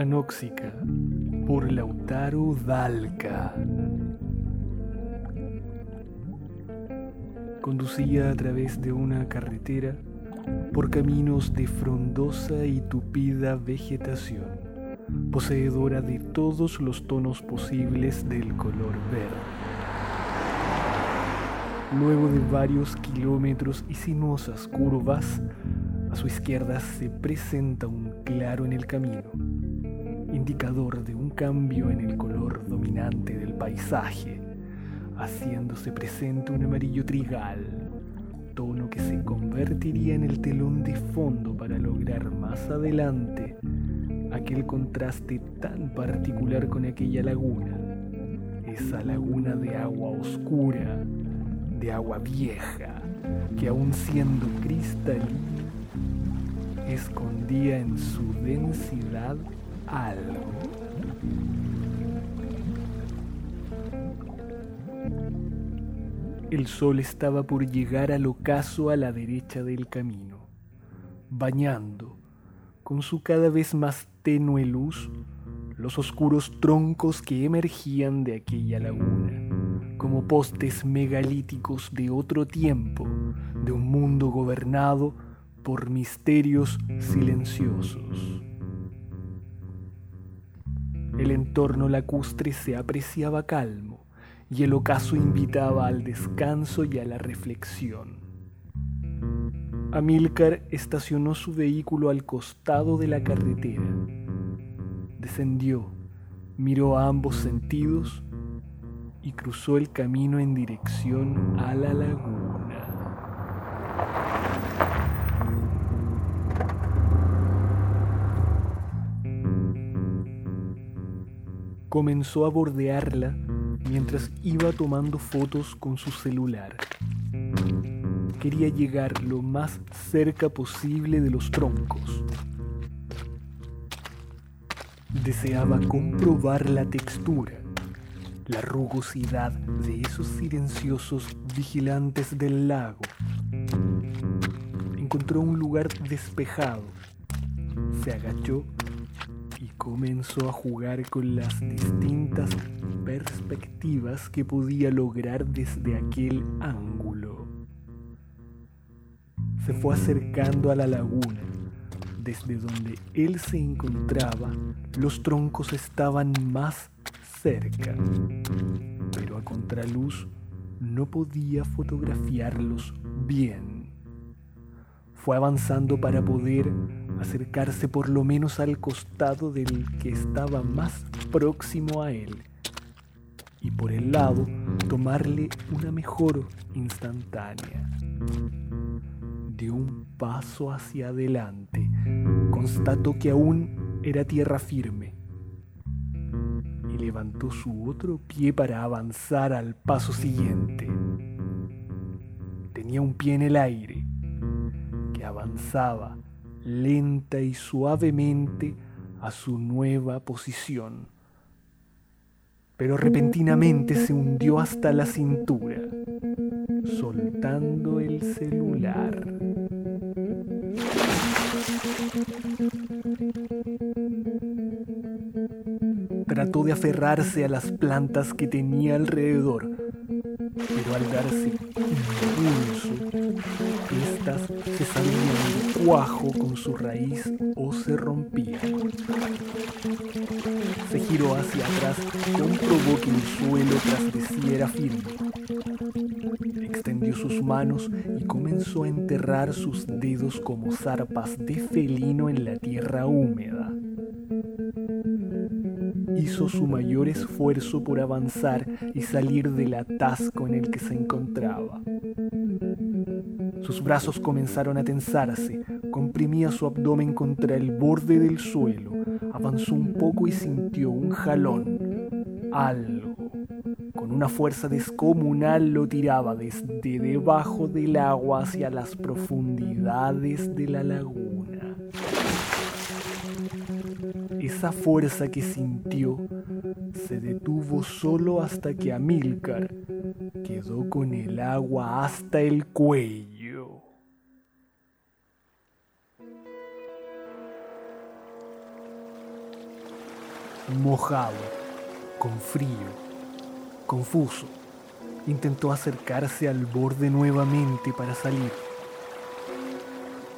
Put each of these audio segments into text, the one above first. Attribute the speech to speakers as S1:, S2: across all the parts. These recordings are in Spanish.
S1: Anóxica por Lautaro Dalca. Conducía a través de una carretera por caminos de frondosa y tupida vegetación, poseedora de todos los tonos posibles del color verde. Luego de varios kilómetros y sinuosas curvas, a su izquierda se presenta un claro en el camino indicador de un cambio en el color dominante del paisaje, haciéndose presente un amarillo trigal, tono que se convertiría en el telón de fondo para lograr más adelante aquel contraste tan particular con aquella laguna, esa laguna de agua oscura, de agua vieja, que aún siendo cristalina, escondía en su densidad algo. El sol estaba por llegar al ocaso a la derecha del camino, bañando con su cada vez más tenue luz los oscuros troncos que emergían de aquella laguna, como postes megalíticos de otro tiempo, de un mundo gobernado por misterios silenciosos. El entorno lacustre se apreciaba calmo y el ocaso invitaba al descanso y a la reflexión. Amílcar estacionó su vehículo al costado de la carretera. Descendió, miró a ambos sentidos y cruzó el camino en dirección a la laguna. Comenzó a bordearla mientras iba tomando fotos con su celular. Quería llegar lo más cerca posible de los troncos. Deseaba comprobar la textura, la rugosidad de esos silenciosos vigilantes del lago. Encontró un lugar despejado. Se agachó comenzó a jugar con las distintas perspectivas que podía lograr desde aquel ángulo. Se fue acercando a la laguna. Desde donde él se encontraba, los troncos estaban más cerca, pero a contraluz no podía fotografiarlos bien. Fue avanzando para poder acercarse por lo menos al costado del que estaba más próximo a él y por el lado tomarle una mejor instantánea. De un paso hacia adelante, constató que aún era tierra firme y levantó su otro pie para avanzar al paso siguiente. Tenía un pie en el aire avanzaba lenta y suavemente a su nueva posición. Pero repentinamente se hundió hasta la cintura, soltando el celular. Trató de aferrarse a las plantas que tenía alrededor, pero al darse impulso, se salían de cuajo con su raíz o se rompían. Se giró hacia atrás, comprobó que el suelo tras de sí era firme. Extendió sus manos y comenzó a enterrar sus dedos como zarpas de felino en la tierra húmeda hizo su mayor esfuerzo por avanzar y salir del atasco en el que se encontraba. Sus brazos comenzaron a tensarse, comprimía su abdomen contra el borde del suelo, avanzó un poco y sintió un jalón. Algo, con una fuerza descomunal, lo tiraba desde debajo del agua hacia las profundidades de la laguna. Esa fuerza que sintió se detuvo solo hasta que Amílcar quedó con el agua hasta el cuello. Mojado, con frío, confuso, intentó acercarse al borde nuevamente para salir,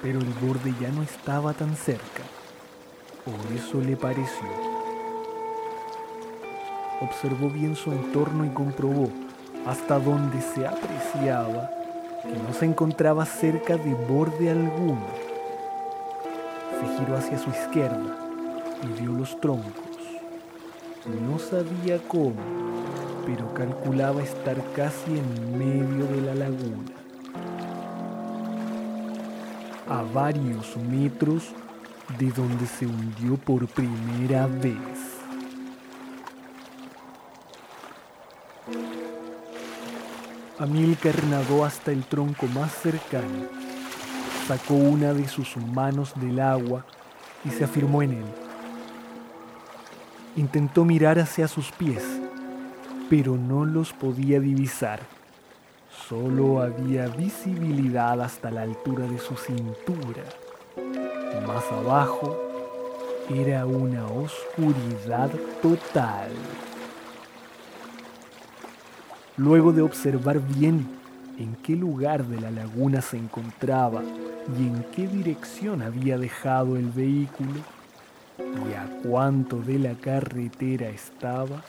S1: pero el borde ya no estaba tan cerca o eso le pareció. Observó bien su entorno y comprobó hasta donde se apreciaba que no se encontraba cerca de borde alguno. Se giró hacia su izquierda y vio los troncos. No sabía cómo, pero calculaba estar casi en medio de la laguna. A varios metros de donde se hundió por primera vez. Amílcar nadó hasta el tronco más cercano, sacó una de sus manos del agua y se afirmó en él. Intentó mirar hacia sus pies, pero no los podía divisar. Solo había visibilidad hasta la altura de su cintura. Más abajo era una oscuridad total. Luego de observar bien en qué lugar de la laguna se encontraba y en qué dirección había dejado el vehículo y a cuánto de la carretera estaba,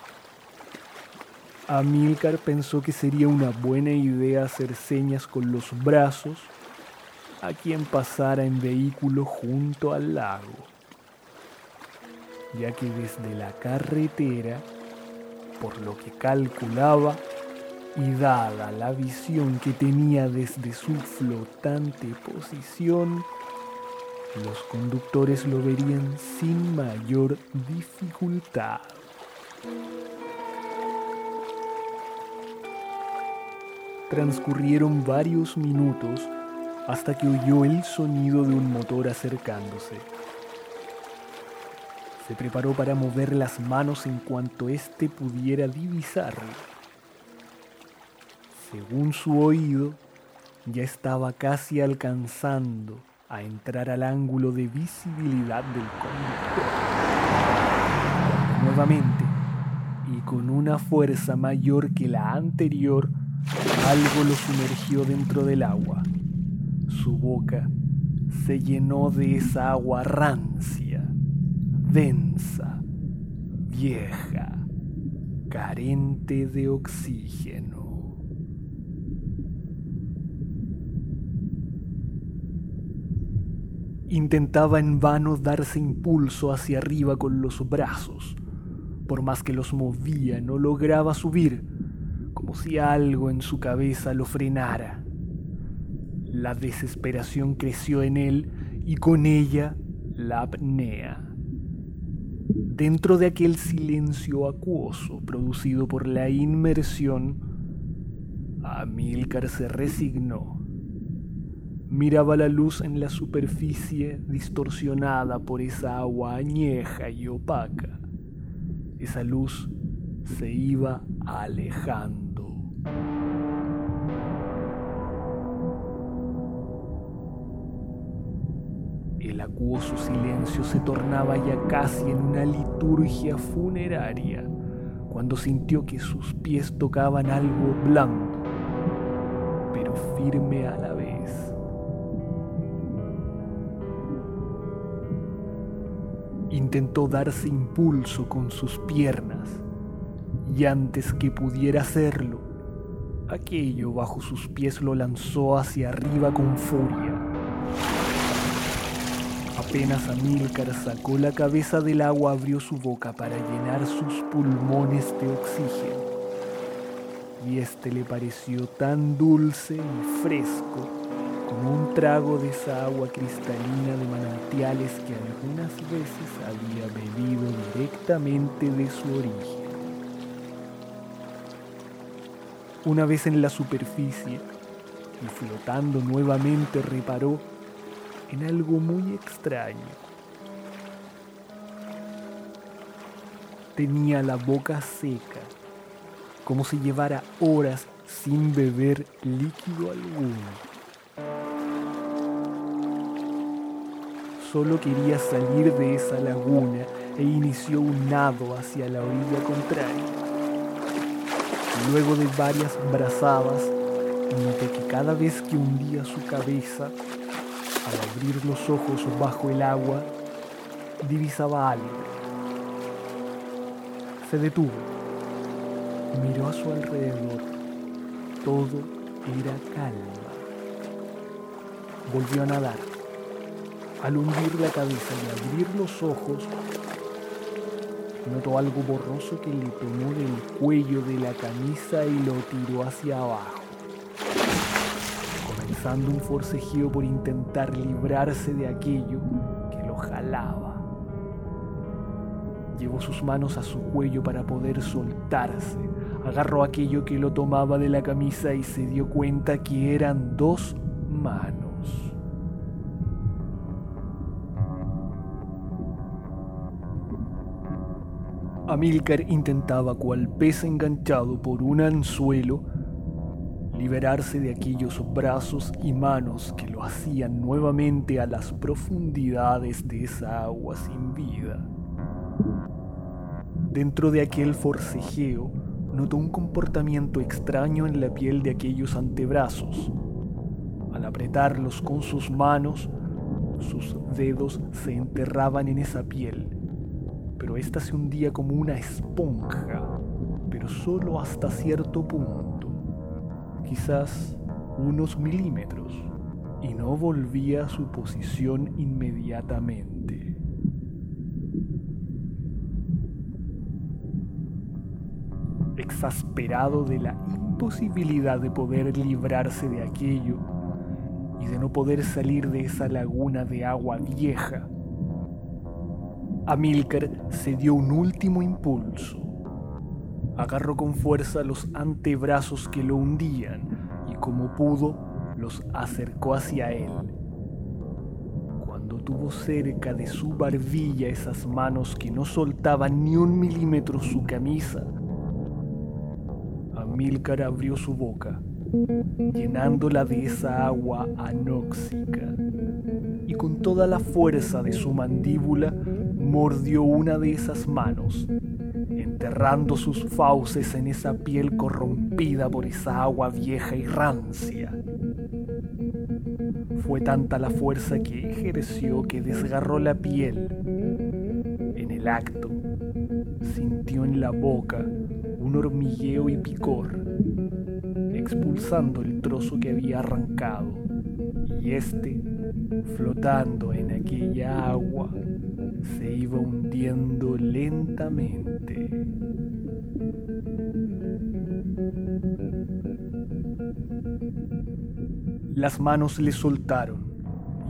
S1: Amílcar pensó que sería una buena idea hacer señas con los brazos a quien pasara en vehículo junto al lago, ya que desde la carretera, por lo que calculaba, y dada la visión que tenía desde su flotante posición, los conductores lo verían sin mayor dificultad. Transcurrieron varios minutos hasta que oyó el sonido de un motor acercándose. Se preparó para mover las manos en cuanto éste pudiera divisarlo. Según su oído, ya estaba casi alcanzando a entrar al ángulo de visibilidad del conductor. nuevamente, y con una fuerza mayor que la anterior, algo lo sumergió dentro del agua. Su boca se llenó de esa agua rancia, densa, vieja, carente de oxígeno. Intentaba en vano darse impulso hacia arriba con los brazos. Por más que los movía, no lograba subir, como si algo en su cabeza lo frenara. La desesperación creció en él y con ella la apnea. Dentro de aquel silencio acuoso producido por la inmersión, Amílcar se resignó. Miraba la luz en la superficie distorsionada por esa agua añeja y opaca. Esa luz se iba alejando. El acuoso silencio se tornaba ya casi en una liturgia funeraria cuando sintió que sus pies tocaban algo blando, pero firme a la Intentó darse impulso con sus piernas y antes que pudiera hacerlo, aquello bajo sus pies lo lanzó hacia arriba con furia. Apenas Amílcar sacó la cabeza del agua, abrió su boca para llenar sus pulmones de oxígeno. Y este le pareció tan dulce y fresco un trago de esa agua cristalina de manantiales que algunas veces había bebido directamente de su origen. Una vez en la superficie y flotando nuevamente reparó en algo muy extraño. Tenía la boca seca, como si llevara horas sin beber líquido alguno. Solo quería salir de esa laguna e inició un nado hacia la orilla contraria. Luego de varias brazadas, noté que cada vez que hundía su cabeza, al abrir los ojos bajo el agua, divisaba algo. Se detuvo, miró a su alrededor. Todo era calma. Volvió a nadar. Al hundir la cabeza y abrir los ojos, Notó algo borroso que le tomó del cuello de la camisa y lo tiró hacia abajo, comenzando un forcejeo por intentar librarse de aquello que lo jalaba. Llevó sus manos a su cuello para poder soltarse. Agarró aquello que lo tomaba de la camisa y se dio cuenta que eran dos manos. Amílcar intentaba, cual pez enganchado por un anzuelo, liberarse de aquellos brazos y manos que lo hacían nuevamente a las profundidades de esa agua sin vida. Dentro de aquel forcejeo, notó un comportamiento extraño en la piel de aquellos antebrazos. Al apretarlos con sus manos, sus dedos se enterraban en esa piel pero ésta se hundía como una esponja, pero solo hasta cierto punto, quizás unos milímetros, y no volvía a su posición inmediatamente. Exasperado de la imposibilidad de poder librarse de aquello y de no poder salir de esa laguna de agua vieja, Amílcar se dio un último impulso. Agarró con fuerza los antebrazos que lo hundían y como pudo los acercó hacia él. Cuando tuvo cerca de su barbilla esas manos que no soltaban ni un milímetro su camisa, Amílcar abrió su boca, llenándola de esa agua anóxica, y con toda la fuerza de su mandíbula mordió una de esas manos, enterrando sus fauces en esa piel corrompida por esa agua vieja y rancia. Fue tanta la fuerza que ejerció que desgarró la piel. En el acto, sintió en la boca un hormigueo y picor, expulsando el trozo que había arrancado, y este, flotando en aquella agua, se iba hundiendo lentamente. Las manos le soltaron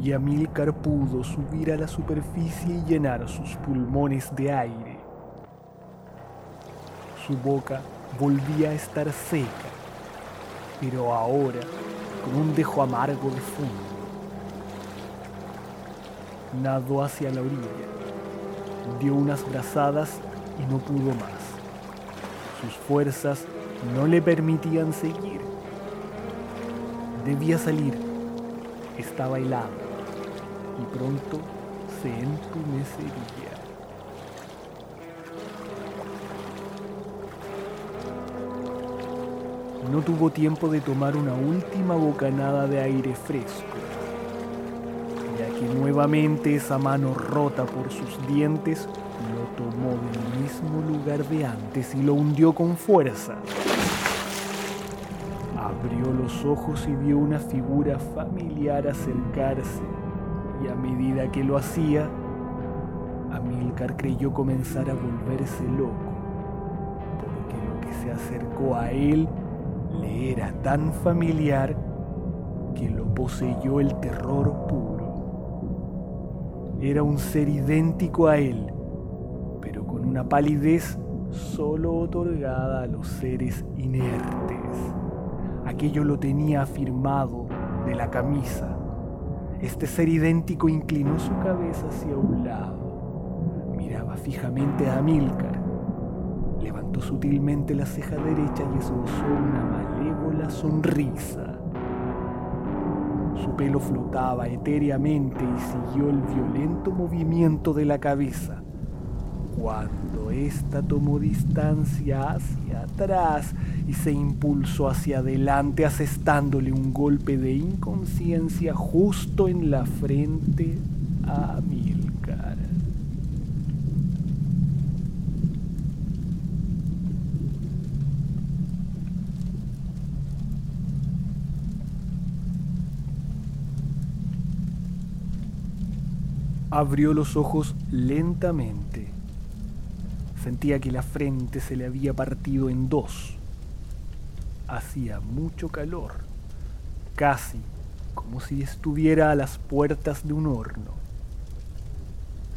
S1: y Amílcar pudo subir a la superficie y llenar sus pulmones de aire. Su boca volvía a estar seca, pero ahora con un dejo amargo de fondo. Nadó hacia la orilla dio unas brazadas y no pudo más. Sus fuerzas no le permitían seguir. Debía salir. Estaba helado y pronto se entumecería. No tuvo tiempo de tomar una última bocanada de aire fresco, nuevamente esa mano rota por sus dientes lo tomó del mismo lugar de antes y lo hundió con fuerza. Abrió los ojos y vio una figura familiar acercarse y a medida que lo hacía, Amilcar creyó comenzar a volverse loco, porque lo que se acercó a él le era tan familiar que lo poseyó el terror puro. Era un ser idéntico a él, pero con una palidez solo otorgada a los seres inertes. Aquello lo tenía afirmado de la camisa. Este ser idéntico inclinó su cabeza hacia un lado Miraba fijamente a Amílcar. Levantó sutilmente la ceja derecha y esbozó una malévola sonrisa. Su pelo flotaba etéreamente y siguió el violento movimiento de la cabeza. Cuando ésta tomó distancia hacia atrás y se impulsó hacia adelante asestándole un golpe de inconsciencia justo en la frente a Amílcar. Abrió los ojos lentamente. Sentía que la frente se le había partido en dos. Hacía mucho calor, casi como si estuviera a las puertas de un horno.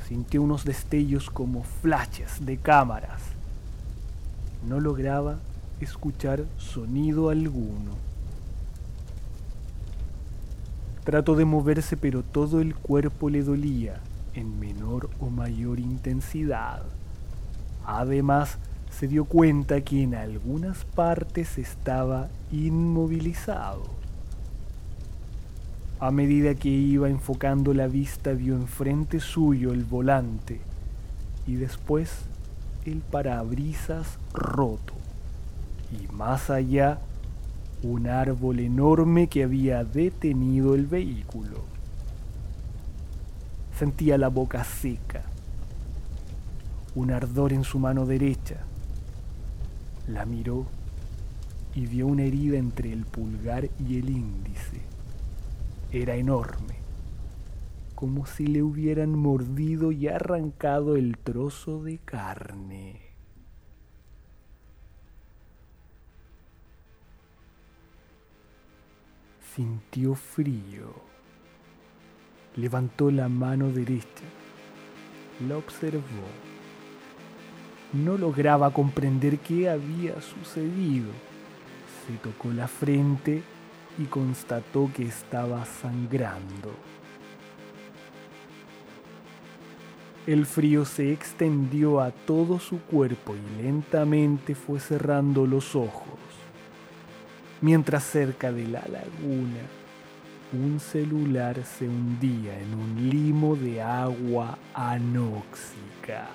S1: Sintió unos destellos como flashes de cámaras. No lograba escuchar sonido alguno. Trató de moverse pero todo el cuerpo le dolía en menor o mayor intensidad. Además, se dio cuenta que en algunas partes estaba inmovilizado. A medida que iba enfocando la vista vio enfrente suyo el volante y después el parabrisas roto y más allá un árbol enorme que había detenido el vehículo. Sentía la boca seca, un ardor en su mano derecha. La miró y vio una herida entre el pulgar y el índice. Era enorme, como si le hubieran mordido y arrancado el trozo de carne. Sintió frío. Levantó la mano derecha. La observó. No lograba comprender qué había sucedido. Se tocó la frente y constató que estaba sangrando. El frío se extendió a todo su cuerpo y lentamente fue cerrando los ojos mientras cerca de la laguna un celular se hundía en un limo de agua anóxica.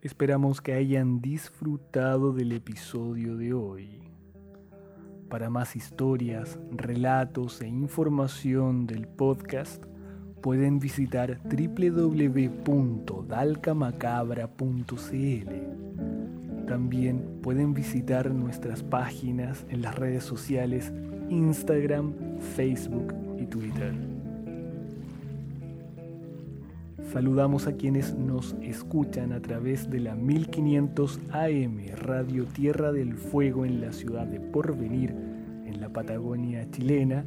S1: Esperamos que hayan disfrutado del episodio de hoy. Para más historias, relatos e información del podcast, pueden visitar www.dalcamacabra.cl. También pueden visitar nuestras páginas en las redes sociales Instagram, Facebook y Twitter. Saludamos a quienes nos escuchan a través de la 1500 AM Radio Tierra del Fuego en la ciudad de Porvenir, en la Patagonia chilena,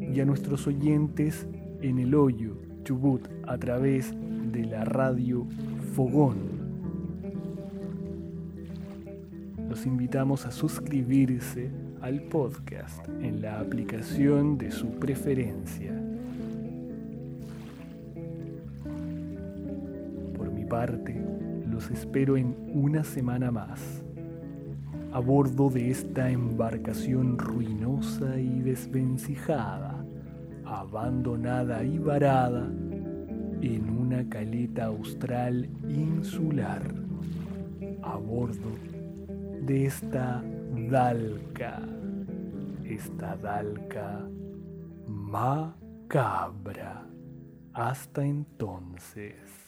S1: y a nuestros oyentes en El Hoyo, Chubut, a través de la radio Fogón. Los invitamos a suscribirse al podcast en la aplicación de su preferencia. Los espero en una semana más, a bordo de esta embarcación ruinosa y desvencijada, abandonada y varada en una caleta austral insular a bordo de esta dalca, esta dalca macabra. Hasta entonces.